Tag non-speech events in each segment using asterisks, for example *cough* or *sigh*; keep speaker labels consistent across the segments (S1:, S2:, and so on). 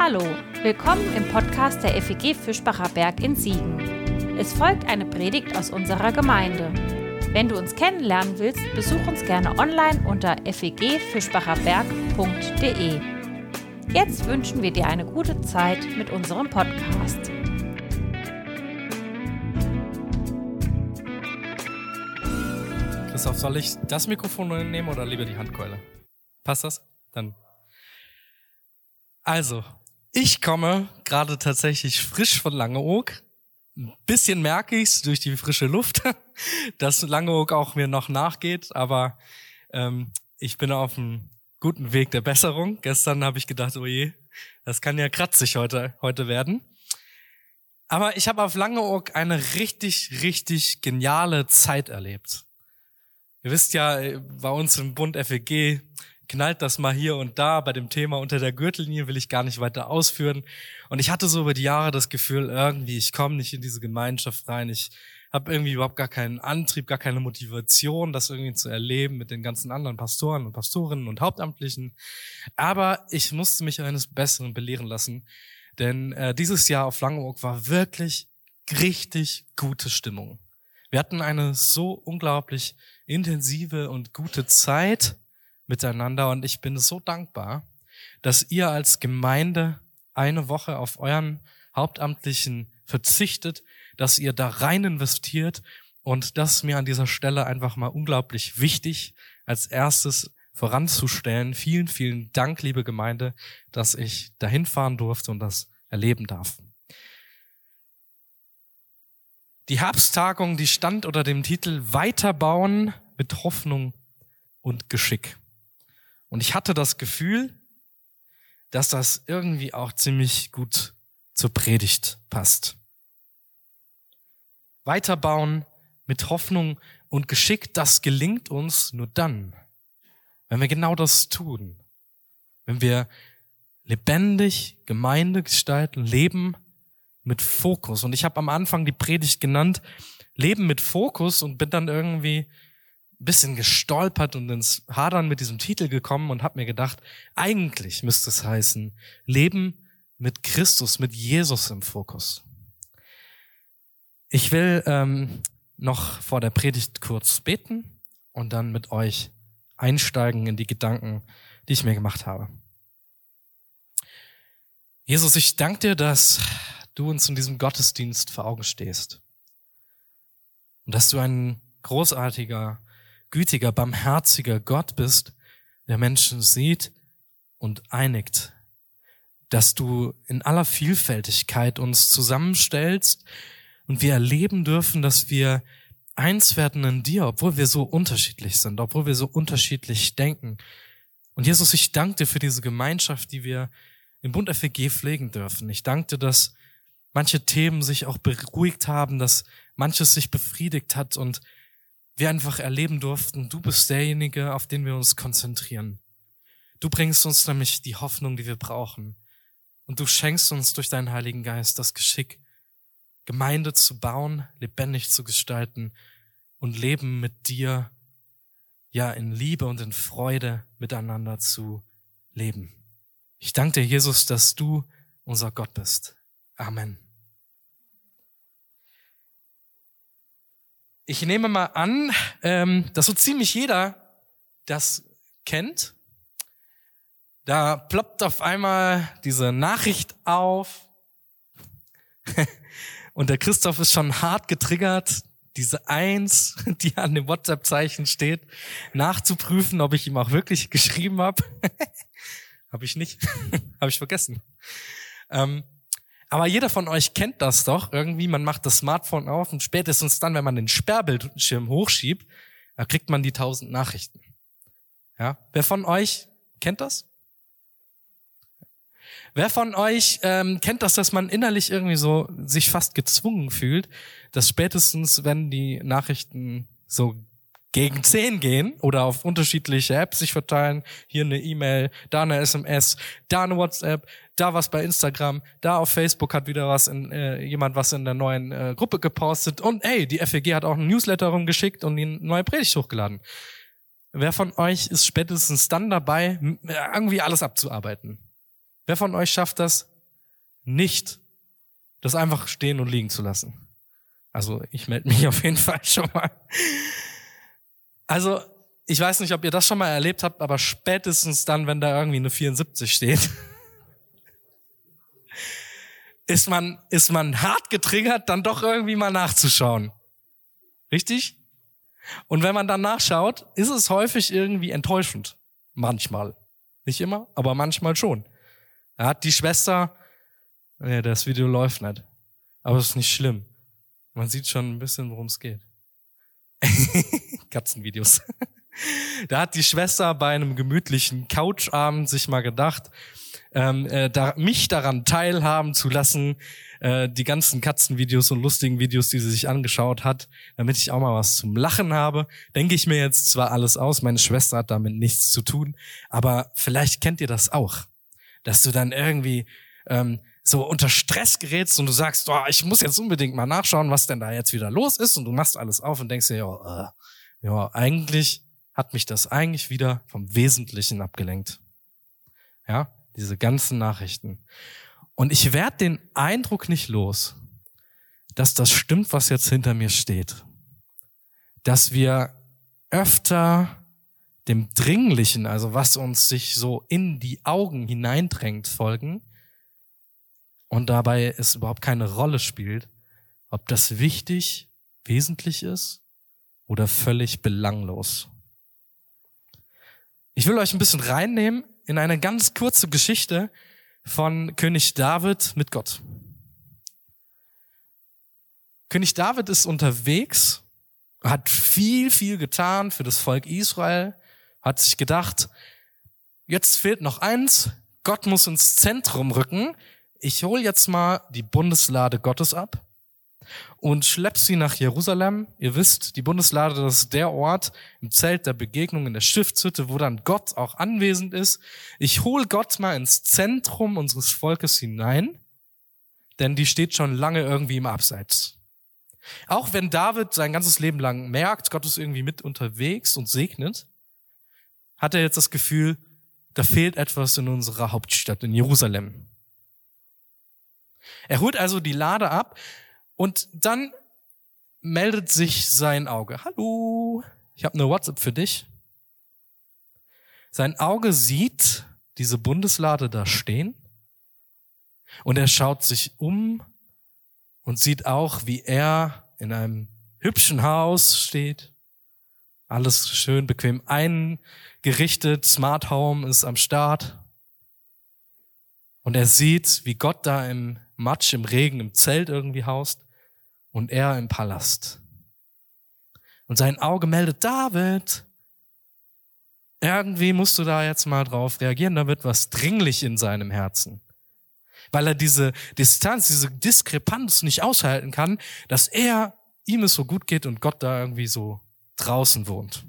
S1: Hallo, willkommen im Podcast der FEG Fischbacher Berg in Siegen. Es folgt eine Predigt aus unserer Gemeinde. Wenn du uns kennenlernen willst, besuch uns gerne online unter fegfischbacherberg.de. Jetzt wünschen wir dir eine gute Zeit mit unserem Podcast.
S2: Christoph, soll ich das Mikrofon nehmen oder lieber die Handkeule? Passt das? Dann. Also, ich komme gerade tatsächlich frisch von Langeoog. Ein bisschen merke ich es durch die frische Luft, *laughs* dass Langeoog auch mir noch nachgeht, aber ähm, ich bin auf einem guten Weg der Besserung. Gestern habe ich gedacht, oh je, das kann ja kratzig heute, heute werden. Aber ich habe auf Langeoog eine richtig, richtig geniale Zeit erlebt. Ihr wisst ja, bei uns im Bund FEG knallt das mal hier und da. Bei dem Thema unter der Gürtellinie will ich gar nicht weiter ausführen. Und ich hatte so über die Jahre das Gefühl, irgendwie, ich komme nicht in diese Gemeinschaft rein. Ich habe irgendwie überhaupt gar keinen Antrieb, gar keine Motivation, das irgendwie zu erleben mit den ganzen anderen Pastoren und Pastorinnen und Hauptamtlichen. Aber ich musste mich eines Besseren belehren lassen. Denn äh, dieses Jahr auf Langeoog war wirklich richtig gute Stimmung. Wir hatten eine so unglaublich intensive und gute Zeit miteinander und ich bin so dankbar, dass ihr als Gemeinde eine Woche auf euren Hauptamtlichen verzichtet, dass ihr da rein investiert und das ist mir an dieser Stelle einfach mal unglaublich wichtig, als erstes voranzustellen. Vielen, vielen Dank, liebe Gemeinde, dass ich dahin fahren durfte und das erleben darf. Die Herbsttagung, die stand unter dem Titel Weiterbauen mit Hoffnung und Geschick. Und ich hatte das Gefühl, dass das irgendwie auch ziemlich gut zur Predigt passt. Weiterbauen mit Hoffnung und Geschick, das gelingt uns nur dann, wenn wir genau das tun. Wenn wir lebendig Gemeinde gestalten, leben mit Fokus. Und ich habe am Anfang die Predigt genannt, Leben mit Fokus und bin dann irgendwie bisschen gestolpert und ins Hadern mit diesem Titel gekommen und habe mir gedacht, eigentlich müsste es heißen, Leben mit Christus, mit Jesus im Fokus. Ich will ähm, noch vor der Predigt kurz beten und dann mit euch einsteigen in die Gedanken, die ich mir gemacht habe. Jesus, ich danke dir, dass du uns in diesem Gottesdienst vor Augen stehst und dass du ein großartiger gütiger, barmherziger Gott bist, der Menschen sieht und einigt, dass du in aller Vielfältigkeit uns zusammenstellst und wir erleben dürfen, dass wir eins werden in dir, obwohl wir so unterschiedlich sind, obwohl wir so unterschiedlich denken. Und Jesus, ich danke dir für diese Gemeinschaft, die wir im Bund FEG pflegen dürfen. Ich danke dir, dass manche Themen sich auch beruhigt haben, dass manches sich befriedigt hat und wir einfach erleben durften, du bist derjenige, auf den wir uns konzentrieren. Du bringst uns nämlich die Hoffnung, die wir brauchen. Und du schenkst uns durch deinen Heiligen Geist das Geschick, Gemeinde zu bauen, lebendig zu gestalten und Leben mit dir, ja, in Liebe und in Freude miteinander zu leben. Ich danke dir, Jesus, dass du unser Gott bist. Amen. Ich nehme mal an, ähm, dass so ziemlich jeder das kennt. Da ploppt auf einmal diese Nachricht auf. *laughs* Und der Christoph ist schon hart getriggert, diese Eins, *laughs* die an dem WhatsApp-Zeichen steht, nachzuprüfen, ob ich ihm auch wirklich geschrieben habe. *laughs* habe ich nicht. habe ich vergessen. Ähm, aber jeder von euch kennt das doch irgendwie. Man macht das Smartphone auf und spätestens dann, wenn man den Sperrbildschirm hochschiebt, da kriegt man die tausend Nachrichten. Ja, wer von euch kennt das? Wer von euch ähm, kennt das, dass man innerlich irgendwie so sich fast gezwungen fühlt, dass spätestens, wenn die Nachrichten so gegen zehn gehen oder auf unterschiedliche Apps sich verteilen. Hier eine E-Mail, da eine SMS, da eine WhatsApp, da was bei Instagram, da auf Facebook hat wieder was in, äh, jemand was in der neuen äh, Gruppe gepostet und hey, die FEG hat auch einen Newsletter rumgeschickt und die neue Predigt hochgeladen. Wer von euch ist spätestens dann dabei, irgendwie alles abzuarbeiten? Wer von euch schafft das nicht, das einfach stehen und liegen zu lassen? Also ich melde mich *laughs* auf jeden Fall schon mal. Also ich weiß nicht, ob ihr das schon mal erlebt habt, aber spätestens dann, wenn da irgendwie eine 74 steht, *laughs* ist man, ist man hart getriggert, dann doch irgendwie mal nachzuschauen. Richtig? Und wenn man dann nachschaut, ist es häufig irgendwie enttäuschend. Manchmal. Nicht immer, aber manchmal schon. Er hat die Schwester, ja, das Video läuft nicht. Aber es ist nicht schlimm. Man sieht schon ein bisschen, worum es geht. *laughs* Katzenvideos. *laughs* Da hat die Schwester bei einem gemütlichen Couchabend sich mal gedacht, ähm, äh, da, mich daran teilhaben zu lassen, äh, die ganzen Katzenvideos und lustigen Videos, die sie sich angeschaut hat, damit ich auch mal was zum Lachen habe. Denke ich mir jetzt zwar alles aus, meine Schwester hat damit nichts zu tun, aber vielleicht kennt ihr das auch, dass du dann irgendwie ähm, so unter Stress gerätst und du sagst, oh, ich muss jetzt unbedingt mal nachschauen, was denn da jetzt wieder los ist und du machst alles auf und denkst dir, ja, äh, ja, eigentlich hat mich das eigentlich wieder vom Wesentlichen abgelenkt. Ja, diese ganzen Nachrichten. Und ich werde den Eindruck nicht los, dass das stimmt, was jetzt hinter mir steht. Dass wir öfter dem Dringlichen, also was uns sich so in die Augen hineindrängt, folgen und dabei es überhaupt keine Rolle spielt, ob das wichtig, wesentlich ist oder völlig belanglos. Ich will euch ein bisschen reinnehmen in eine ganz kurze Geschichte von König David mit Gott. König David ist unterwegs, hat viel, viel getan für das Volk Israel, hat sich gedacht, jetzt fehlt noch eins, Gott muss ins Zentrum rücken. Ich hole jetzt mal die Bundeslade Gottes ab und schleppt sie nach Jerusalem. Ihr wisst, die Bundeslade, das ist der Ort im Zelt der Begegnung in der Stiftshütte, wo dann Gott auch anwesend ist. Ich hole Gott mal ins Zentrum unseres Volkes hinein, denn die steht schon lange irgendwie im Abseits. Auch wenn David sein ganzes Leben lang merkt, Gott ist irgendwie mit unterwegs und segnet, hat er jetzt das Gefühl, da fehlt etwas in unserer Hauptstadt, in Jerusalem. Er holt also die Lade ab, und dann meldet sich sein Auge. Hallo, ich habe eine WhatsApp für dich. Sein Auge sieht diese Bundeslade da stehen und er schaut sich um und sieht auch, wie er in einem hübschen Haus steht. Alles schön bequem eingerichtet, Smart Home ist am Start. Und er sieht, wie Gott da im Matsch, im Regen, im Zelt irgendwie haust und er im Palast. Und sein Auge meldet, David, irgendwie musst du da jetzt mal drauf reagieren, da wird was dringlich in seinem Herzen. Weil er diese Distanz, diese Diskrepanz nicht aushalten kann, dass er, ihm es so gut geht und Gott da irgendwie so draußen wohnt.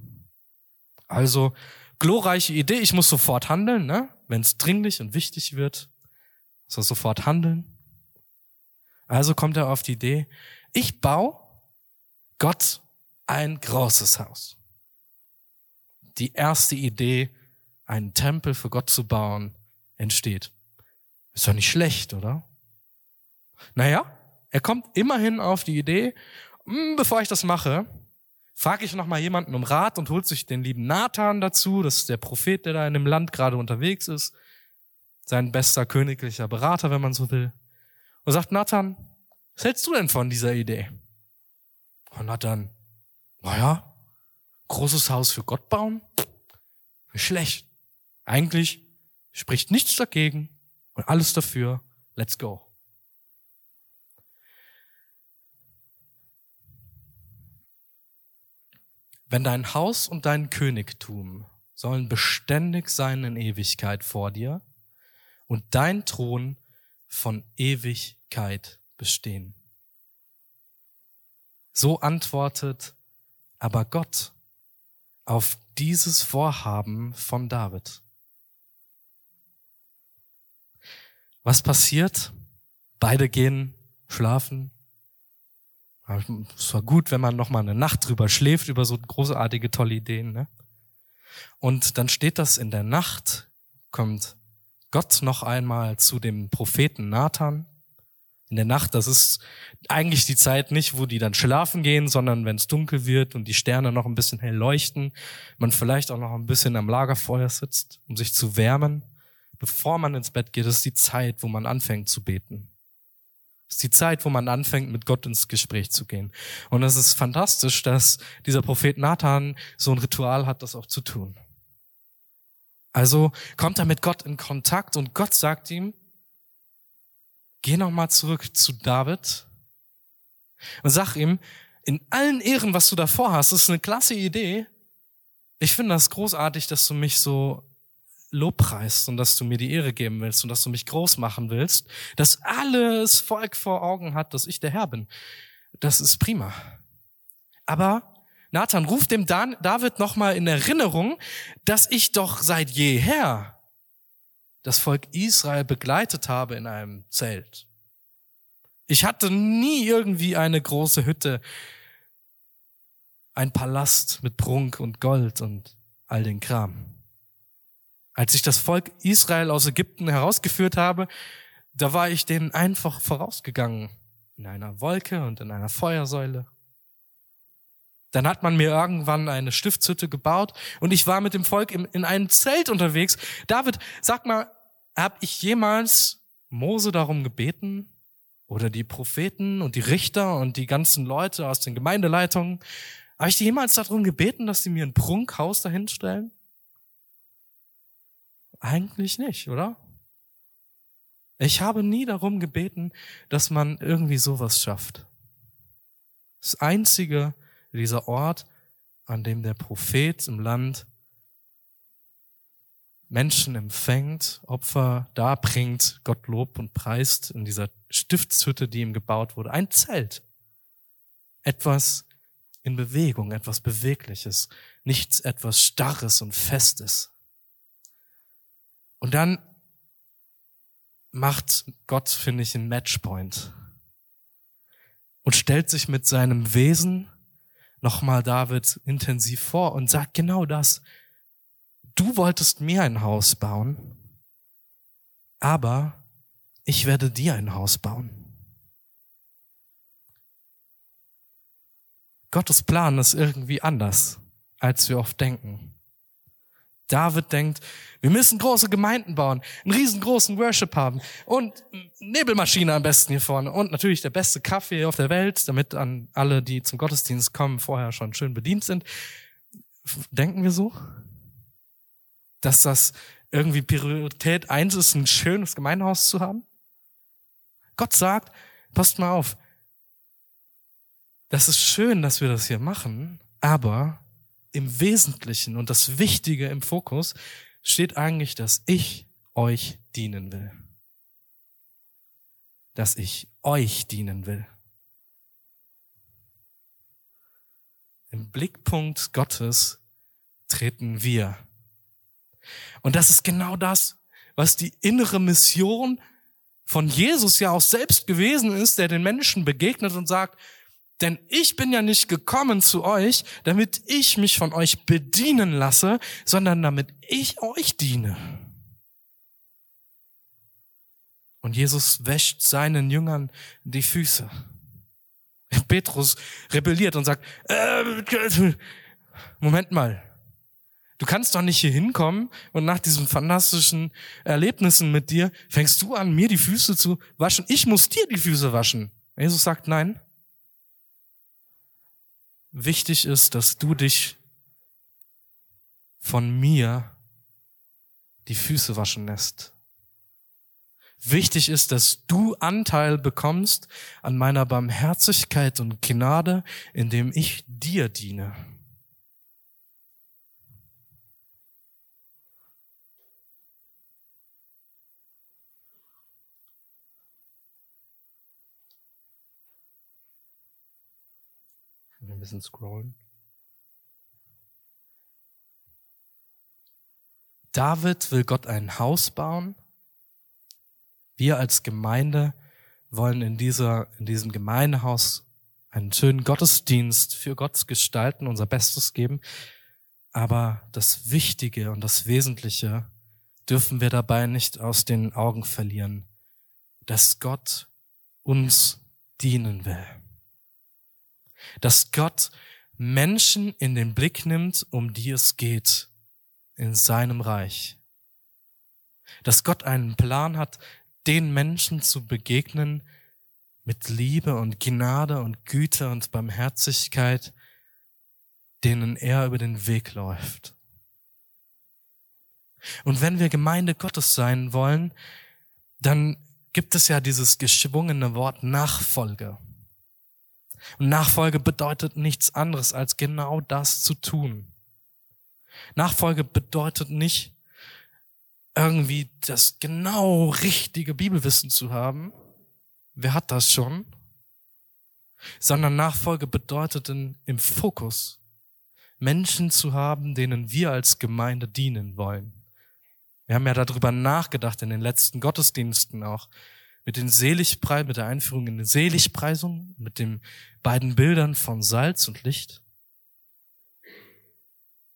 S2: Also, glorreiche Idee, ich muss sofort handeln, ne? Wenn es dringlich und wichtig wird, soll sofort handeln. Also kommt er auf die Idee, ich baue Gott ein großes Haus. Die erste Idee, einen Tempel für Gott zu bauen, entsteht. Ist doch nicht schlecht, oder? Naja, er kommt immerhin auf die Idee, hm, bevor ich das mache, frage ich nochmal jemanden um Rat und holt sich den lieben Nathan dazu, das ist der Prophet, der da in dem Land gerade unterwegs ist, sein bester königlicher Berater, wenn man so will. Und sagt, Nathan, was hältst du denn von dieser Idee? Und hat dann, naja, großes Haus für Gott bauen? Schlecht. Eigentlich spricht nichts dagegen und alles dafür. Let's go. Wenn dein Haus und dein Königtum sollen beständig sein in Ewigkeit vor dir und dein Thron von Ewigkeit bestehen. So antwortet aber Gott auf dieses Vorhaben von David. Was passiert? Beide gehen schlafen. Es war gut, wenn man noch mal eine Nacht drüber schläft über so großartige tolle Ideen. Ne? Und dann steht das in der Nacht, kommt Gott noch einmal zu dem Propheten Nathan in der Nacht. Das ist eigentlich die Zeit nicht, wo die dann schlafen gehen, sondern wenn es dunkel wird und die Sterne noch ein bisschen hell leuchten, man vielleicht auch noch ein bisschen am Lagerfeuer sitzt, um sich zu wärmen, bevor man ins Bett geht. Ist die Zeit, wo man anfängt zu beten. Das ist die Zeit, wo man anfängt, mit Gott ins Gespräch zu gehen. Und es ist fantastisch, dass dieser Prophet Nathan so ein Ritual hat, das auch zu tun. Also kommt er mit Gott in Kontakt und Gott sagt ihm, geh nochmal zurück zu David und sag ihm, in allen Ehren, was du davor hast, ist eine klasse Idee. Ich finde das großartig, dass du mich so lobpreist und dass du mir die Ehre geben willst und dass du mich groß machen willst, dass alles Volk vor Augen hat, dass ich der Herr bin. Das ist prima. Aber Nathan ruft dem David nochmal in Erinnerung, dass ich doch seit jeher das Volk Israel begleitet habe in einem Zelt. Ich hatte nie irgendwie eine große Hütte, ein Palast mit Prunk und Gold und all den Kram. Als ich das Volk Israel aus Ägypten herausgeführt habe, da war ich denen einfach vorausgegangen. In einer Wolke und in einer Feuersäule. Dann hat man mir irgendwann eine Stiftshütte gebaut und ich war mit dem Volk in, in einem Zelt unterwegs. David, sag mal, habe ich jemals Mose darum gebeten oder die Propheten und die Richter und die ganzen Leute aus den Gemeindeleitungen, habe ich die jemals darum gebeten, dass sie mir ein Prunkhaus dahin stellen? Eigentlich nicht, oder? Ich habe nie darum gebeten, dass man irgendwie sowas schafft. Das einzige, dieser Ort, an dem der Prophet im Land Menschen empfängt, Opfer darbringt, Gott lobt und preist in dieser Stiftshütte, die ihm gebaut wurde. Ein Zelt. Etwas in Bewegung, etwas Bewegliches, nichts etwas Starres und Festes. Und dann macht Gott, finde ich, einen Matchpoint und stellt sich mit seinem Wesen nochmal David intensiv vor und sagt genau das. Du wolltest mir ein Haus bauen, aber ich werde dir ein Haus bauen. Gottes Plan ist irgendwie anders, als wir oft denken. David denkt, wir müssen große Gemeinden bauen, einen riesengroßen Worship haben und Nebelmaschine am besten hier vorne und natürlich der beste Kaffee auf der Welt, damit an alle, die zum Gottesdienst kommen, vorher schon schön bedient sind. Denken wir so? Dass das irgendwie Priorität eins ist, ein schönes Gemeinhaus zu haben? Gott sagt, passt mal auf, das ist schön, dass wir das hier machen, aber im Wesentlichen und das Wichtige im Fokus steht eigentlich, dass ich euch dienen will. Dass ich euch dienen will. Im Blickpunkt Gottes treten wir. Und das ist genau das, was die innere Mission von Jesus ja auch selbst gewesen ist, der den Menschen begegnet und sagt, denn ich bin ja nicht gekommen zu euch, damit ich mich von euch bedienen lasse, sondern damit ich euch diene. Und Jesus wäscht seinen Jüngern die Füße. Petrus rebelliert und sagt, äh, Moment mal, du kannst doch nicht hier hinkommen und nach diesen fantastischen Erlebnissen mit dir fängst du an, mir die Füße zu waschen. Ich muss dir die Füße waschen. Jesus sagt, nein, wichtig ist, dass du dich von mir die Füße waschen lässt. Wichtig ist, dass du Anteil bekommst an meiner Barmherzigkeit und Gnade, indem ich dir diene. Ein bisschen scrollen. David will Gott ein Haus bauen. Wir als Gemeinde wollen in, dieser, in diesem Gemeindehaus einen schönen Gottesdienst für Gott gestalten, unser Bestes geben. Aber das Wichtige und das Wesentliche dürfen wir dabei nicht aus den Augen verlieren, dass Gott uns dienen will. Dass Gott Menschen in den Blick nimmt, um die es geht in seinem Reich. Dass Gott einen Plan hat, den Menschen zu begegnen mit Liebe und Gnade und Güte und Barmherzigkeit, denen er über den Weg läuft. Und wenn wir Gemeinde Gottes sein wollen, dann gibt es ja dieses geschwungene Wort Nachfolge. Und Nachfolge bedeutet nichts anderes, als genau das zu tun. Nachfolge bedeutet nicht irgendwie das genau richtige Bibelwissen zu haben. Wer hat das schon? Sondern Nachfolge bedeutet in, im Fokus Menschen zu haben, denen wir als Gemeinde dienen wollen. Wir haben ja darüber nachgedacht in den letzten Gottesdiensten auch. Mit den Seligpreis, mit der Einführung in die Seligpreisung, mit den beiden Bildern von Salz und Licht.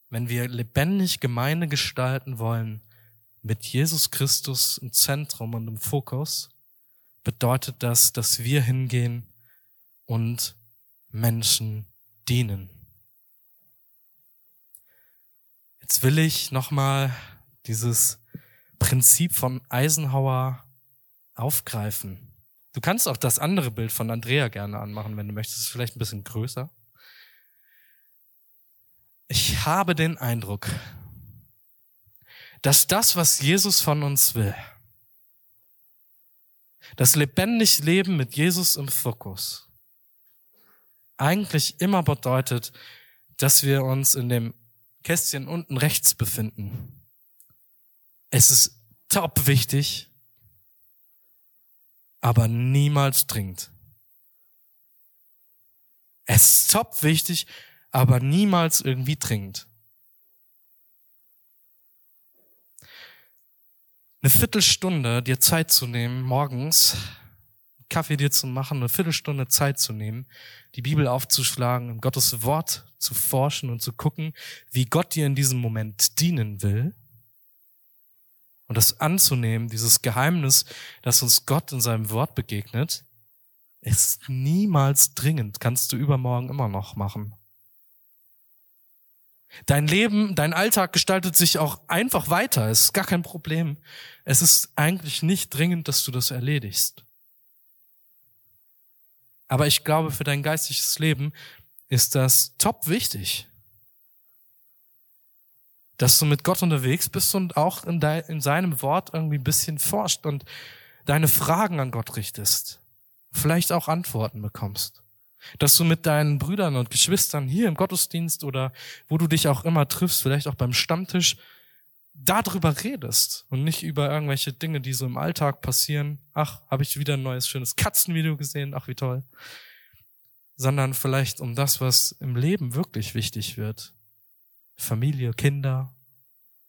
S2: Wenn wir lebendig Gemeinde gestalten wollen, mit Jesus Christus im Zentrum und im Fokus, bedeutet das, dass wir hingehen und Menschen dienen. Jetzt will ich nochmal dieses Prinzip von Eisenhower aufgreifen. Du kannst auch das andere Bild von Andrea gerne anmachen, wenn du möchtest. Es ist vielleicht ein bisschen größer. Ich habe den Eindruck, dass das, was Jesus von uns will, das lebendig Leben mit Jesus im Fokus, eigentlich immer bedeutet, dass wir uns in dem Kästchen unten rechts befinden. Es ist top wichtig, aber niemals dringend. Es ist top wichtig, aber niemals irgendwie dringend. Eine Viertelstunde dir Zeit zu nehmen, morgens Kaffee dir zu machen, eine Viertelstunde Zeit zu nehmen, die Bibel aufzuschlagen, in Gottes Wort zu forschen und zu gucken, wie Gott dir in diesem Moment dienen will und das anzunehmen, dieses Geheimnis, dass uns Gott in seinem Wort begegnet, ist niemals dringend, kannst du übermorgen immer noch machen. Dein Leben, dein Alltag gestaltet sich auch einfach weiter, es ist gar kein Problem. Es ist eigentlich nicht dringend, dass du das erledigst. Aber ich glaube, für dein geistiges Leben ist das top wichtig dass du mit Gott unterwegs bist und auch in, de, in seinem Wort irgendwie ein bisschen forscht und deine Fragen an Gott richtest. Vielleicht auch Antworten bekommst. Dass du mit deinen Brüdern und Geschwistern hier im Gottesdienst oder wo du dich auch immer triffst, vielleicht auch beim Stammtisch, darüber redest und nicht über irgendwelche Dinge, die so im Alltag passieren. Ach, habe ich wieder ein neues schönes Katzenvideo gesehen, ach wie toll. Sondern vielleicht um das, was im Leben wirklich wichtig wird. Familie, Kinder,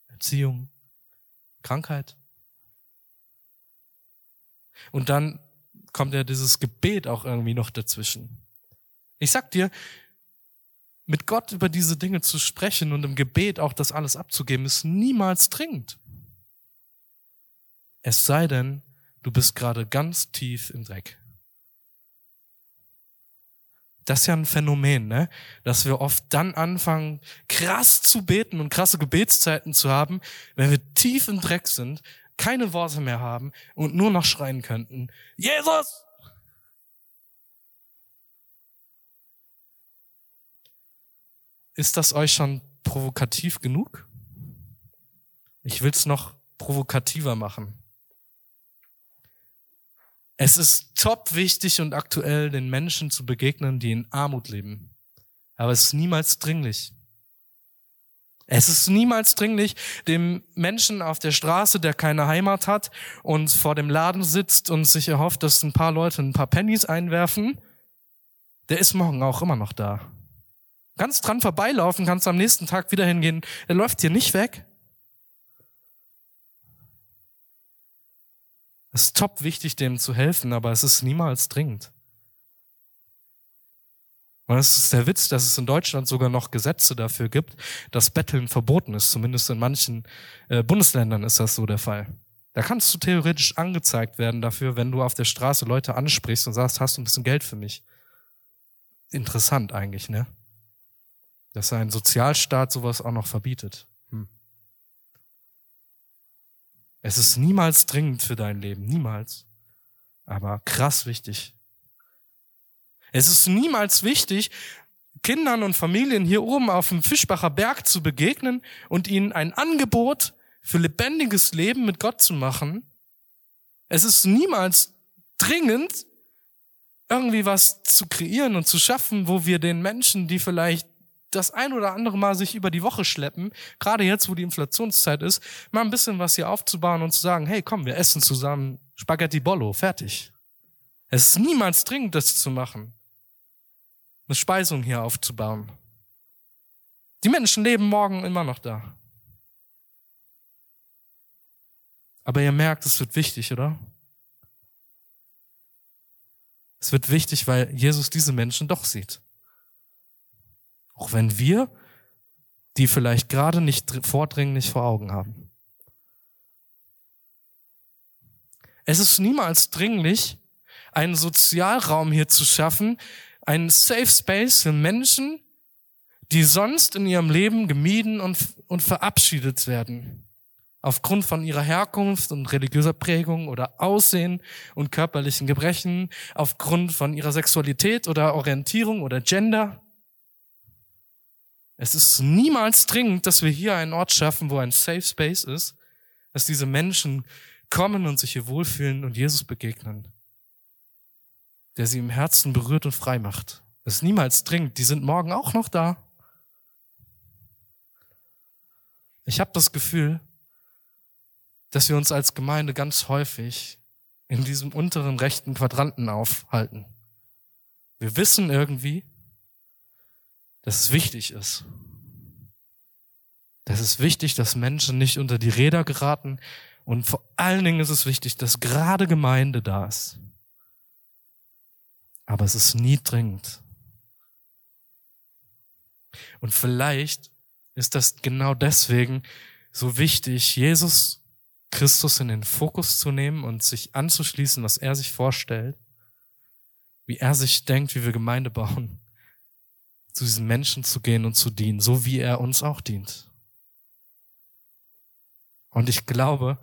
S2: Erziehung, Krankheit. Und dann kommt ja dieses Gebet auch irgendwie noch dazwischen. Ich sag dir, mit Gott über diese Dinge zu sprechen und im Gebet auch das alles abzugeben, ist niemals dringend. Es sei denn, du bist gerade ganz tief im Dreck. Das ist ja ein Phänomen, ne? dass wir oft dann anfangen, krass zu beten und krasse Gebetszeiten zu haben, wenn wir tief im Dreck sind, keine Worte mehr haben und nur noch schreien könnten, Jesus! Ist das euch schon provokativ genug? Ich will es noch provokativer machen. Es ist top wichtig und aktuell, den Menschen zu begegnen, die in Armut leben. Aber es ist niemals dringlich. Es ist niemals dringlich, dem Menschen auf der Straße, der keine Heimat hat und vor dem Laden sitzt und sich erhofft, dass ein paar Leute ein paar Pennies einwerfen, der ist morgen auch immer noch da. Ganz dran vorbeilaufen, kannst am nächsten Tag wieder hingehen. Er läuft hier nicht weg. Es ist top wichtig, dem zu helfen, aber es ist niemals dringend. Und es ist der Witz, dass es in Deutschland sogar noch Gesetze dafür gibt, dass Betteln verboten ist. Zumindest in manchen äh, Bundesländern ist das so der Fall. Da kannst du theoretisch angezeigt werden dafür, wenn du auf der Straße Leute ansprichst und sagst, hast du ein bisschen Geld für mich? Interessant eigentlich, ne? Dass ein Sozialstaat sowas auch noch verbietet. Es ist niemals dringend für dein Leben, niemals. Aber krass wichtig. Es ist niemals wichtig, Kindern und Familien hier oben auf dem Fischbacher Berg zu begegnen und ihnen ein Angebot für lebendiges Leben mit Gott zu machen. Es ist niemals dringend, irgendwie was zu kreieren und zu schaffen, wo wir den Menschen, die vielleicht das ein oder andere Mal sich über die Woche schleppen, gerade jetzt, wo die Inflationszeit ist, mal ein bisschen was hier aufzubauen und zu sagen, hey, komm, wir essen zusammen Spaghetti Bollo, fertig. Es ist niemals dringend, das zu machen eine Speisung hier aufzubauen. Die Menschen leben morgen immer noch da. Aber ihr merkt, es wird wichtig, oder? Es wird wichtig, weil Jesus diese Menschen doch sieht. Auch wenn wir die vielleicht gerade nicht vordringlich vor Augen haben. Es ist niemals dringlich, einen Sozialraum hier zu schaffen, ein Safe Space für Menschen, die sonst in ihrem Leben gemieden und, und verabschiedet werden. Aufgrund von ihrer Herkunft und religiöser Prägung oder Aussehen und körperlichen Gebrechen, aufgrund von ihrer Sexualität oder Orientierung oder Gender. Es ist niemals dringend, dass wir hier einen Ort schaffen, wo ein Safe Space ist, dass diese Menschen kommen und sich hier wohlfühlen und Jesus begegnen der sie im Herzen berührt und frei macht. Es ist niemals dringend. Die sind morgen auch noch da. Ich habe das Gefühl, dass wir uns als Gemeinde ganz häufig in diesem unteren rechten Quadranten aufhalten. Wir wissen irgendwie, dass es wichtig ist. Das ist wichtig, dass Menschen nicht unter die Räder geraten. Und vor allen Dingen ist es wichtig, dass gerade Gemeinde da ist. Aber es ist nie dringend. Und vielleicht ist das genau deswegen so wichtig, Jesus Christus in den Fokus zu nehmen und sich anzuschließen, was er sich vorstellt, wie er sich denkt, wie wir Gemeinde bauen, zu diesen Menschen zu gehen und zu dienen, so wie er uns auch dient. Und ich glaube,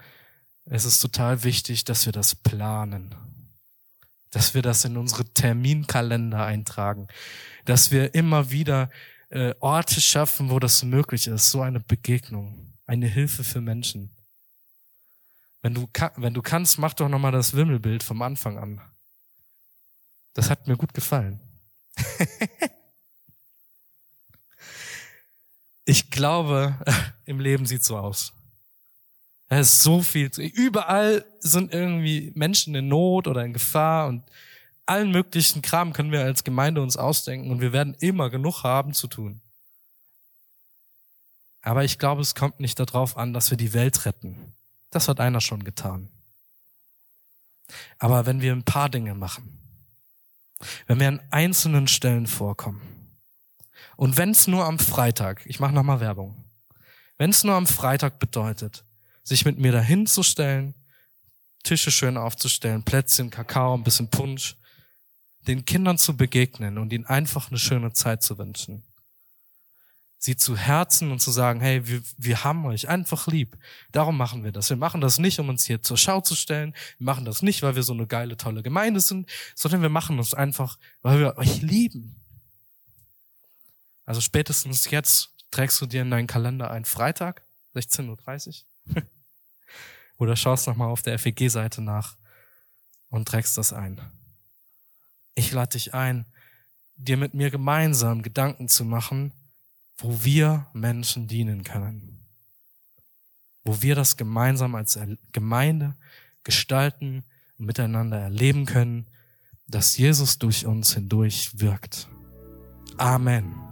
S2: es ist total wichtig, dass wir das planen dass wir das in unsere Terminkalender eintragen, dass wir immer wieder äh, Orte schaffen, wo das möglich ist, so eine Begegnung, eine Hilfe für Menschen. Wenn du, wenn du kannst, mach doch nochmal das Wimmelbild vom Anfang an. Das hat mir gut gefallen. *laughs* ich glaube, *laughs* im Leben sieht so aus. Da ist so viel. Überall sind irgendwie Menschen in Not oder in Gefahr und allen möglichen Kram können wir als Gemeinde uns ausdenken und wir werden immer genug haben zu tun. Aber ich glaube, es kommt nicht darauf an, dass wir die Welt retten. Das hat einer schon getan. Aber wenn wir ein paar Dinge machen, wenn wir an einzelnen Stellen vorkommen, und wenn es nur am Freitag, ich mache nochmal Werbung, wenn es nur am Freitag bedeutet, sich mit mir dahin zu stellen, Tische schön aufzustellen, Plätzchen, Kakao, ein bisschen Punsch, den Kindern zu begegnen und ihnen einfach eine schöne Zeit zu wünschen. Sie zu Herzen und zu sagen, hey, wir, wir haben euch einfach lieb. Darum machen wir das. Wir machen das nicht, um uns hier zur Schau zu stellen. Wir machen das nicht, weil wir so eine geile, tolle Gemeinde sind, sondern wir machen das einfach, weil wir euch lieben. Also spätestens jetzt trägst du dir in deinen Kalender ein Freitag, 16.30 Uhr. *laughs* Oder schaust nochmal auf der FEG-Seite nach und trägst das ein. Ich lade dich ein, dir mit mir gemeinsam Gedanken zu machen, wo wir Menschen dienen können. Wo wir das gemeinsam als Gemeinde gestalten und miteinander erleben können, dass Jesus durch uns hindurch wirkt. Amen.